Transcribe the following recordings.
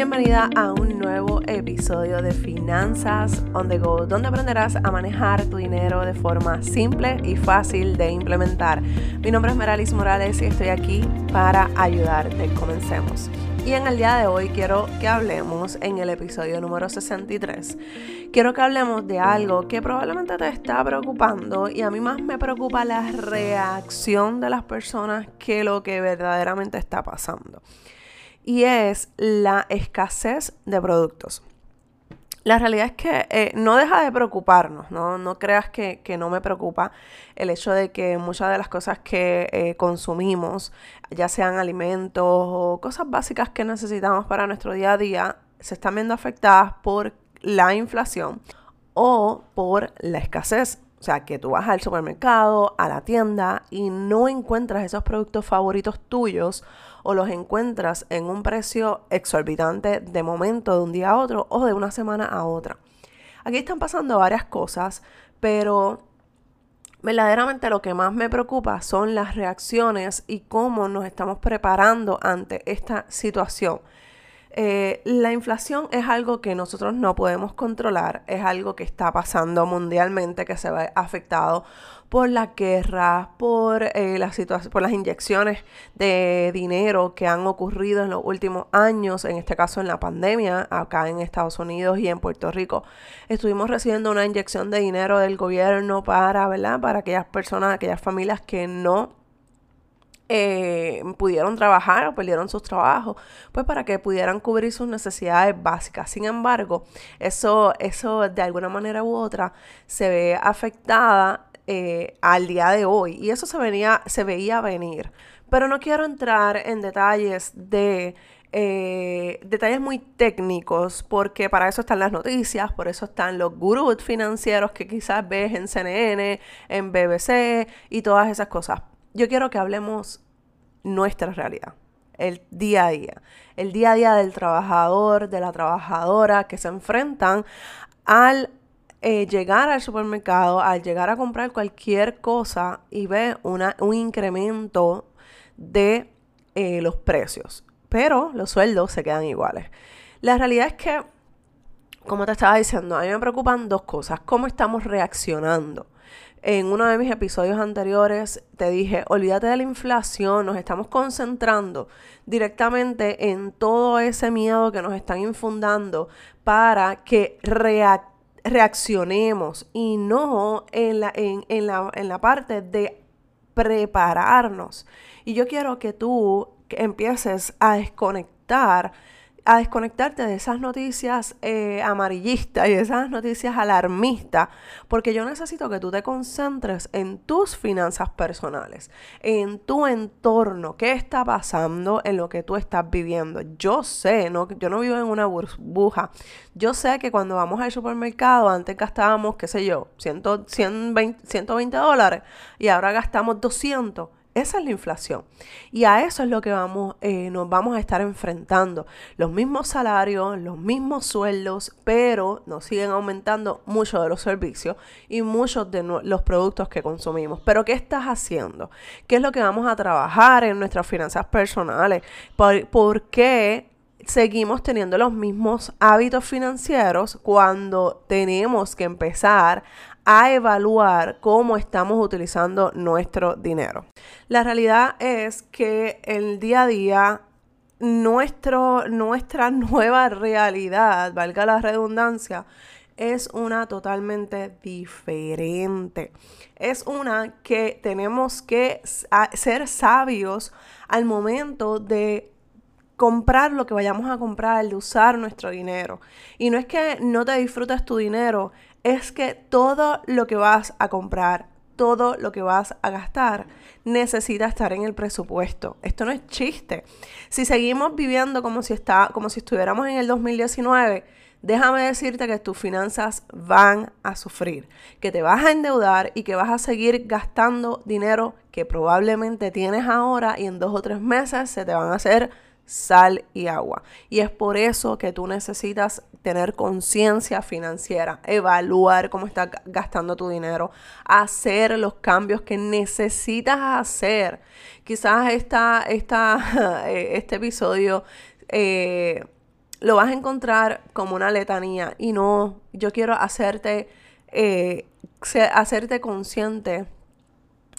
Bienvenida a un nuevo episodio de Finanzas on the Go, donde aprenderás a manejar tu dinero de forma simple y fácil de implementar. Mi nombre es Meralis Morales y estoy aquí para ayudarte. Comencemos. Y en el día de hoy quiero que hablemos en el episodio número 63. Quiero que hablemos de algo que probablemente te está preocupando y a mí más me preocupa la reacción de las personas que lo que verdaderamente está pasando. Y es la escasez de productos. La realidad es que eh, no deja de preocuparnos, ¿no? No creas que, no me preocupa el hecho de que muchas de las cosas que eh, consumimos, ya sean alimentos o cosas básicas que necesitamos para nuestro día a día, se están viendo afectadas por la inflación o por la escasez. O sea, que tú vas al supermercado, a la tienda y no encuentras esos productos favoritos tuyos o los encuentras en un precio exorbitante de momento, de un día a otro o de una semana a otra. Aquí están pasando varias cosas, pero verdaderamente lo que más me preocupa son las reacciones y cómo nos estamos preparando ante esta situación. Eh, la inflación es algo que nosotros no podemos controlar, es algo que está pasando mundialmente, que se ve afectado por la guerra, por, eh, la por las inyecciones de dinero que han ocurrido en los últimos años, en este caso en la pandemia, acá en Estados Unidos y en Puerto Rico. Estuvimos recibiendo una inyección de dinero del gobierno para, ¿verdad? Para aquellas personas, aquellas familias que no eh, pudieron trabajar o perdieron sus trabajos, pues para que pudieran cubrir sus necesidades básicas. Sin embargo, eso, eso de alguna manera u otra se ve afectada eh, al día de hoy y eso se, venía, se veía venir. Pero no quiero entrar en detalles de eh, detalles muy técnicos, porque para eso están las noticias, por eso están los gurús financieros que quizás ves en CNN, en BBC y todas esas cosas yo quiero que hablemos nuestra realidad, el día a día, el día a día del trabajador, de la trabajadora que se enfrentan al eh, llegar al supermercado, al llegar a comprar cualquier cosa y ve un incremento de eh, los precios, pero los sueldos se quedan iguales. La realidad es que, como te estaba diciendo, a mí me preocupan dos cosas, cómo estamos reaccionando en uno de mis episodios anteriores te dije, olvídate de la inflación, nos estamos concentrando directamente en todo ese miedo que nos están infundando para que reaccionemos y no en la, en, la, en la parte de prepararnos. Y yo quiero que tú empieces a desconectar a desconectarte de esas noticias eh, amarillistas y esas noticias alarmistas, porque yo necesito que tú te concentres en tus finanzas personales, en tu entorno, qué está pasando en lo que tú estás viviendo. Yo sé, no, yo no vivo en una burbuja, yo sé que cuando vamos al supermercado, antes gastábamos, qué sé yo, 100, 120, 120 dólares y ahora gastamos 200 esa es la inflación. Y a eso es lo que vamos, eh, nos vamos a estar enfrentando. Los mismos salarios, los mismos sueldos, pero nos siguen aumentando muchos de los servicios y muchos de los productos que consumimos. Pero ¿qué estás haciendo? ¿Qué es lo que vamos a trabajar en nuestras finanzas personales? ¿Por, por qué seguimos teniendo los mismos hábitos financieros cuando tenemos que empezar a evaluar cómo estamos utilizando nuestro dinero. La realidad es que el día a día nuestro, nuestra nueva realidad, valga la redundancia, es una totalmente diferente. Es una que tenemos que ser sabios al momento de comprar lo que vayamos a comprar, de usar nuestro dinero. Y no es que no te disfrutes tu dinero, es que todo lo que vas a comprar, todo lo que vas a gastar, necesita estar en el presupuesto. Esto no es chiste. Si seguimos viviendo como si, está, como si estuviéramos en el 2019, déjame decirte que tus finanzas van a sufrir, que te vas a endeudar y que vas a seguir gastando dinero que probablemente tienes ahora y en dos o tres meses se te van a hacer sal y agua. Y es por eso que tú necesitas tener conciencia financiera, evaluar cómo estás gastando tu dinero, hacer los cambios que necesitas hacer. Quizás esta, esta, eh, este episodio... Eh, lo vas a encontrar como una letanía y no, yo quiero hacerte, eh, hacerte consciente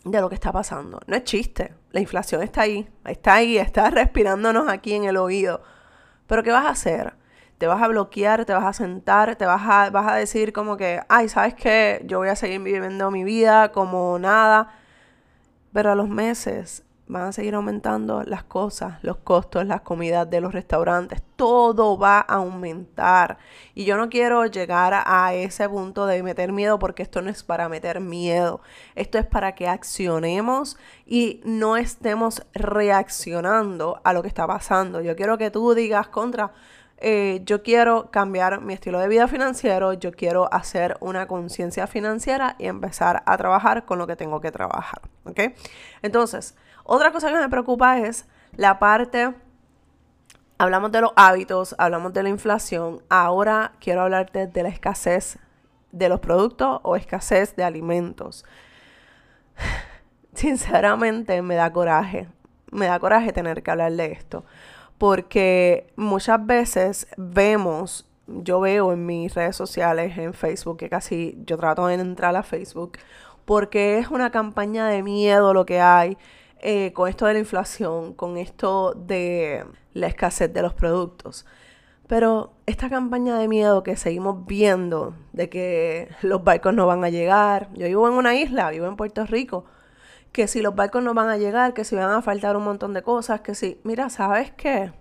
de lo que está pasando. No es chiste, la inflación está ahí, está ahí, está respirándonos aquí en el oído. Pero ¿qué vas a hacer? Te vas a bloquear, te vas a sentar, te vas a, vas a decir como que, ay, ¿sabes qué? Yo voy a seguir viviendo mi vida como nada. Pero a los meses van a seguir aumentando las cosas, los costos, las comidas de los restaurantes, todo va a aumentar. Y yo no quiero llegar a ese punto de meter miedo porque esto no es para meter miedo, esto es para que accionemos y no estemos reaccionando a lo que está pasando. Yo quiero que tú digas contra... Eh, yo quiero cambiar mi estilo de vida financiero, yo quiero hacer una conciencia financiera y empezar a trabajar con lo que tengo que trabajar. ¿Ok? Entonces, otra cosa que me preocupa es la parte, hablamos de los hábitos, hablamos de la inflación, ahora quiero hablarte de la escasez de los productos o escasez de alimentos. Sinceramente me da coraje, me da coraje tener que hablar de esto, porque muchas veces vemos, yo veo en mis redes sociales, en Facebook, que casi yo trato de entrar a Facebook, porque es una campaña de miedo lo que hay eh, con esto de la inflación, con esto de la escasez de los productos. Pero esta campaña de miedo que seguimos viendo, de que los barcos no van a llegar, yo vivo en una isla, vivo en Puerto Rico, que si los barcos no van a llegar, que si van a faltar un montón de cosas, que si, mira, ¿sabes qué?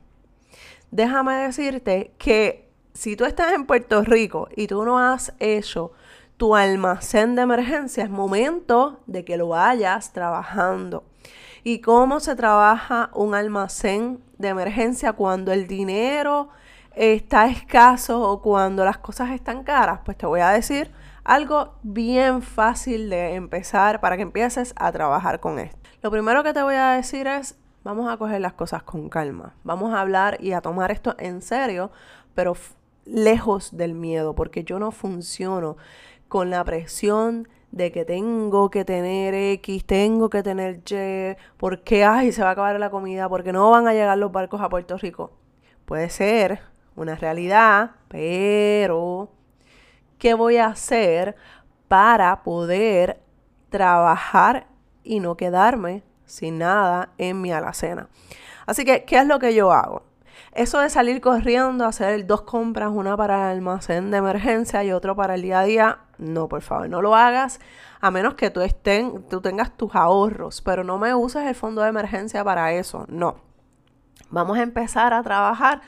Déjame decirte que si tú estás en Puerto Rico y tú no has hecho tu almacén de emergencia, es momento de que lo vayas trabajando y cómo se trabaja un almacén de emergencia cuando el dinero está escaso o cuando las cosas están caras, pues te voy a decir algo bien fácil de empezar para que empieces a trabajar con esto. Lo primero que te voy a decir es, vamos a coger las cosas con calma, vamos a hablar y a tomar esto en serio, pero lejos del miedo, porque yo no funciono con la presión de que tengo que tener X, tengo que tener Y, porque ay, se va a acabar la comida, porque no van a llegar los barcos a Puerto Rico. Puede ser una realidad, pero ¿qué voy a hacer para poder trabajar y no quedarme sin nada en mi alacena? Así que, ¿qué es lo que yo hago? Eso de salir corriendo, hacer dos compras, una para el almacén de emergencia y otro para el día a día, no, por favor, no lo hagas a menos que tú, estén, tú tengas tus ahorros, pero no me uses el fondo de emergencia para eso, no. Vamos a empezar a trabajar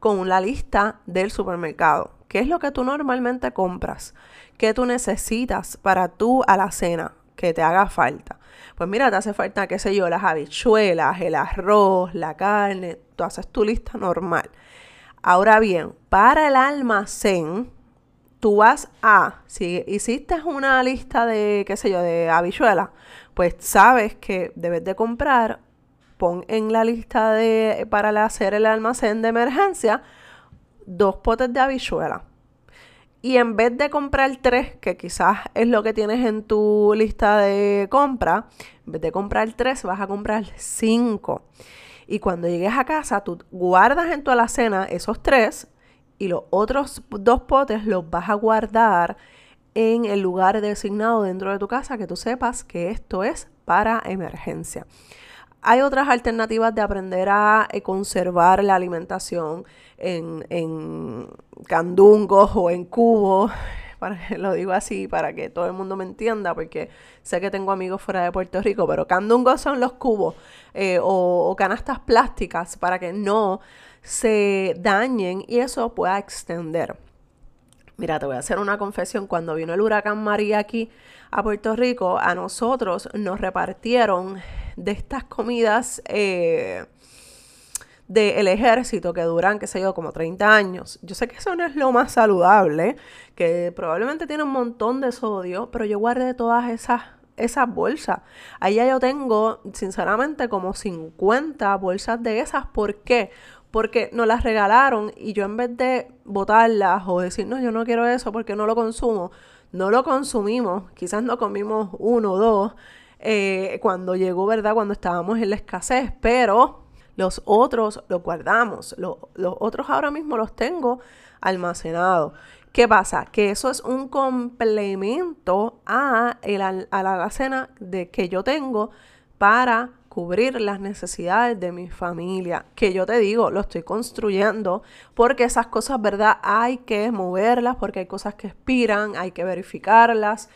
con la lista del supermercado. ¿Qué es lo que tú normalmente compras? ¿Qué tú necesitas para tu alacena que te haga falta? Pues mira, te hace falta, qué sé yo, las habichuelas, el arroz, la carne, tú haces tu lista normal. Ahora bien, para el almacén, tú vas a, si hiciste una lista de, qué sé yo, de habichuelas, pues sabes que debes de comprar, pon en la lista de, para hacer el almacén de emergencia, dos potes de habichuelas. Y en vez de comprar tres, que quizás es lo que tienes en tu lista de compra, en vez de comprar tres, vas a comprar cinco. Y cuando llegues a casa, tú guardas en tu alacena esos tres y los otros dos potes los vas a guardar en el lugar designado dentro de tu casa que tú sepas que esto es para emergencia. Hay otras alternativas de aprender a eh, conservar la alimentación en, en candungos o en cubos. Para, lo digo así para que todo el mundo me entienda, porque sé que tengo amigos fuera de Puerto Rico, pero candungos son los cubos eh, o, o canastas plásticas para que no se dañen y eso pueda extender. Mira, te voy a hacer una confesión. Cuando vino el huracán María aquí a Puerto Rico, a nosotros nos repartieron de estas comidas eh, del ejército que duran, qué sé yo, como 30 años. Yo sé que eso no es lo más saludable, que probablemente tiene un montón de sodio, pero yo guardé todas esas esas bolsas. Allá yo tengo, sinceramente, como 50 bolsas de esas. ¿Por qué? porque nos las regalaron y yo en vez de botarlas o decir, no, yo no quiero eso porque no lo consumo, no lo consumimos, quizás no comimos uno o dos eh, cuando llegó, ¿verdad? Cuando estábamos en la escasez, pero Los otros los guardamos. Los, otros ahora mismo los tengo almacenados. ¿Qué pasa? Que eso es un complemento a, a la alacena de, que yo tengo para cubrir las necesidades de mi familia, que yo te digo, lo estoy construyendo, porque esas cosas, ¿verdad? Hay que moverlas, porque hay cosas que expiran, hay que verificarlas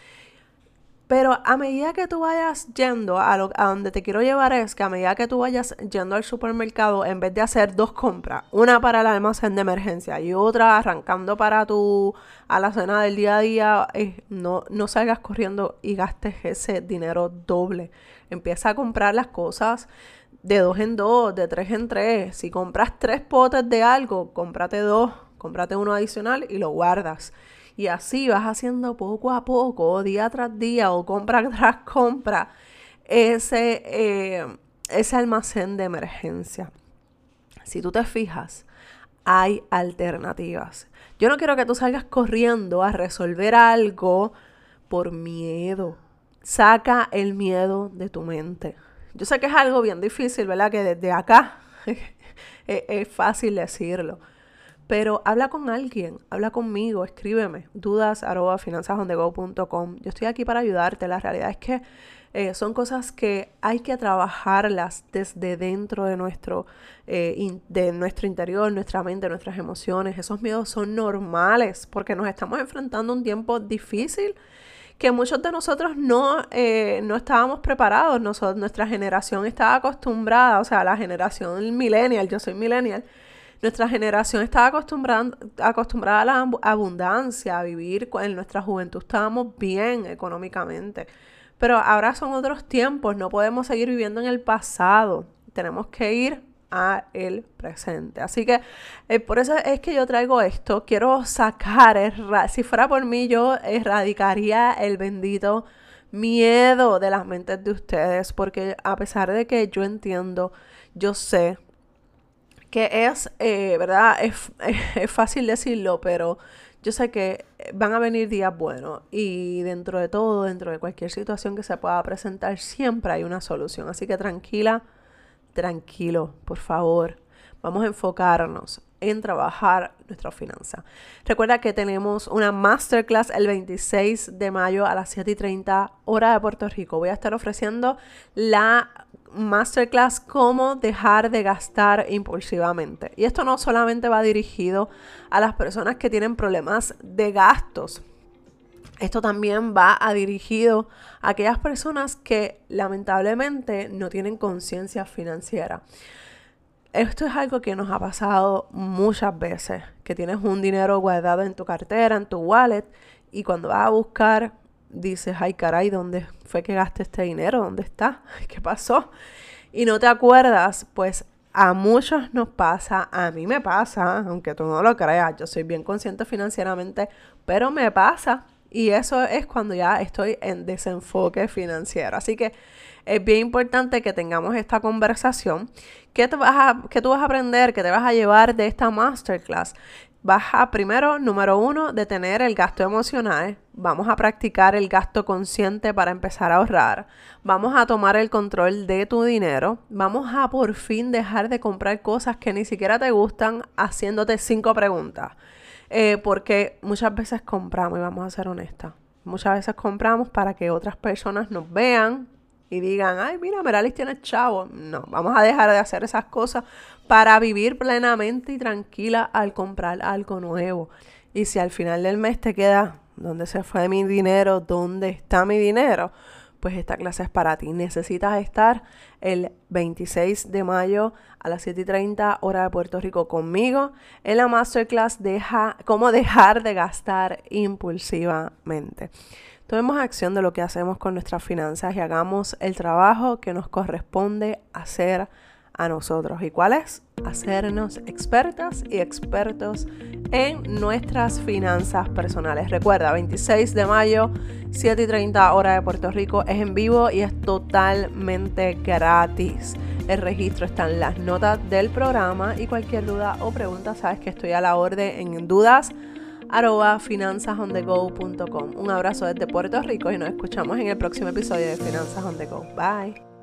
pero a medida que tú vayas yendo a, a, donde te quiero llevar es que a medida que tú vayas yendo al supermercado, en vez de hacer dos compras, una para el almacén de emergencia y otra arrancando para tu alacena del día a día, eh, no, no salgas corriendo y gastes ese dinero doble. Empieza a comprar las cosas de dos en dos, de tres en tres. Si compras tres potes de algo, cómprate dos, cómprate uno adicional y lo guardas. Y así vas haciendo poco a poco, día tras día o compra tras compra, ese, eh, ese almacén de emergencia. Si tú te fijas, hay alternativas. Yo no quiero que tú salgas corriendo a resolver algo por miedo. Saca el miedo de tu mente. Yo sé que es algo bien difícil, ¿verdad? Que desde acá es fácil decirlo. Pero habla con alguien, habla conmigo, escríbeme, dudas arroba finanzasondego.com. Yo estoy aquí para ayudarte. La realidad es que eh, son cosas que hay que trabajarlas desde dentro de nuestro, eh, de nuestro interior, nuestra mente, nuestras emociones. Esos miedos son normales porque nos estamos enfrentando a un tiempo difícil que muchos de nosotros no, eh, no estábamos preparados. Nuestra generación estaba acostumbrada, o sea, la generación millennial, yo soy millennial nuestra generación estaba acostumbrada, acostumbrada a la abundancia, a vivir en nuestra juventud estábamos bien económicamente. Pero ahora son otros tiempos, no podemos seguir viviendo en el pasado. Tenemos que ir a el presente. Así que eh, por eso es que yo traigo esto. Quiero sacar, si fuera por mí, yo erradicaría el bendito miedo de las mentes de ustedes, porque a pesar de que yo entiendo, yo sé que es, eh, ¿verdad? Es, es, fácil decirlo, pero yo sé que van a venir días buenos y dentro de todo, dentro de cualquier situación que se pueda presentar, siempre hay una solución. Así que tranquila, tranquilo, por favor. Vamos a enfocarnos en trabajar nuestra finanza. Recuerda que tenemos una masterclass el 26 de mayo a las 7 y 30 hora de Puerto Rico. Voy a estar ofreciendo la masterclass cómo dejar de gastar impulsivamente. Y esto no solamente va dirigido a las personas que tienen problemas de gastos. Esto también va a dirigido a aquellas personas que lamentablemente no tienen conciencia financiera. Esto es algo que nos ha pasado muchas veces, que tienes un dinero guardado en tu cartera, en tu wallet, y cuando vas a buscar dices, ay caray, ¿dónde fue que gasté este dinero? ¿Dónde está? ¿Qué pasó? Y no te acuerdas, pues a muchos nos pasa, a mí me pasa, aunque tú no lo creas, yo soy bien consciente financieramente, pero me pasa. Y eso es cuando ya estoy en desenfoque financiero. Así que es bien importante que tengamos esta conversación. ¿Qué, te vas a, qué tú vas a aprender? ¿Qué te vas a llevar de esta masterclass? Vas a, primero, número uno, detener el gasto emocional. Vamos a practicar el gasto consciente para empezar a ahorrar. Vamos a tomar el control de tu dinero. Vamos a por fin dejar de comprar cosas que ni siquiera te gustan haciéndote cinco preguntas. Eh, porque muchas veces compramos, y vamos a ser honestas, muchas veces compramos para que otras personas nos vean y digan, ay, mira, Meralis tiene chavo. No, vamos a dejar de hacer esas cosas para vivir plenamente y tranquila al comprar algo nuevo. Y si al final del mes te queda, ¿dónde se fue mi dinero? ¿Dónde está mi dinero? Pues esta clase es para ti. Necesitas estar el 26 de mayo a las 7:30 hora de Puerto Rico conmigo en la masterclass Deja, cómo dejar de gastar impulsivamente. Tomemos acción de lo que hacemos con nuestras finanzas y hagamos el trabajo que nos corresponde hacer a nosotros. ¿Y cuál es? Hacernos expertas y expertos en nuestras finanzas personales. Recuerda, 26 de mayo, 7 y 30 hora de Puerto Rico, es en vivo y es totalmente gratis. El registro está en las notas del programa y cualquier duda o pregunta, sabes que estoy a la orden en dudas finanzasondego.com. Un abrazo desde Puerto Rico y nos escuchamos en el próximo episodio de Finanzas on the Go. Bye.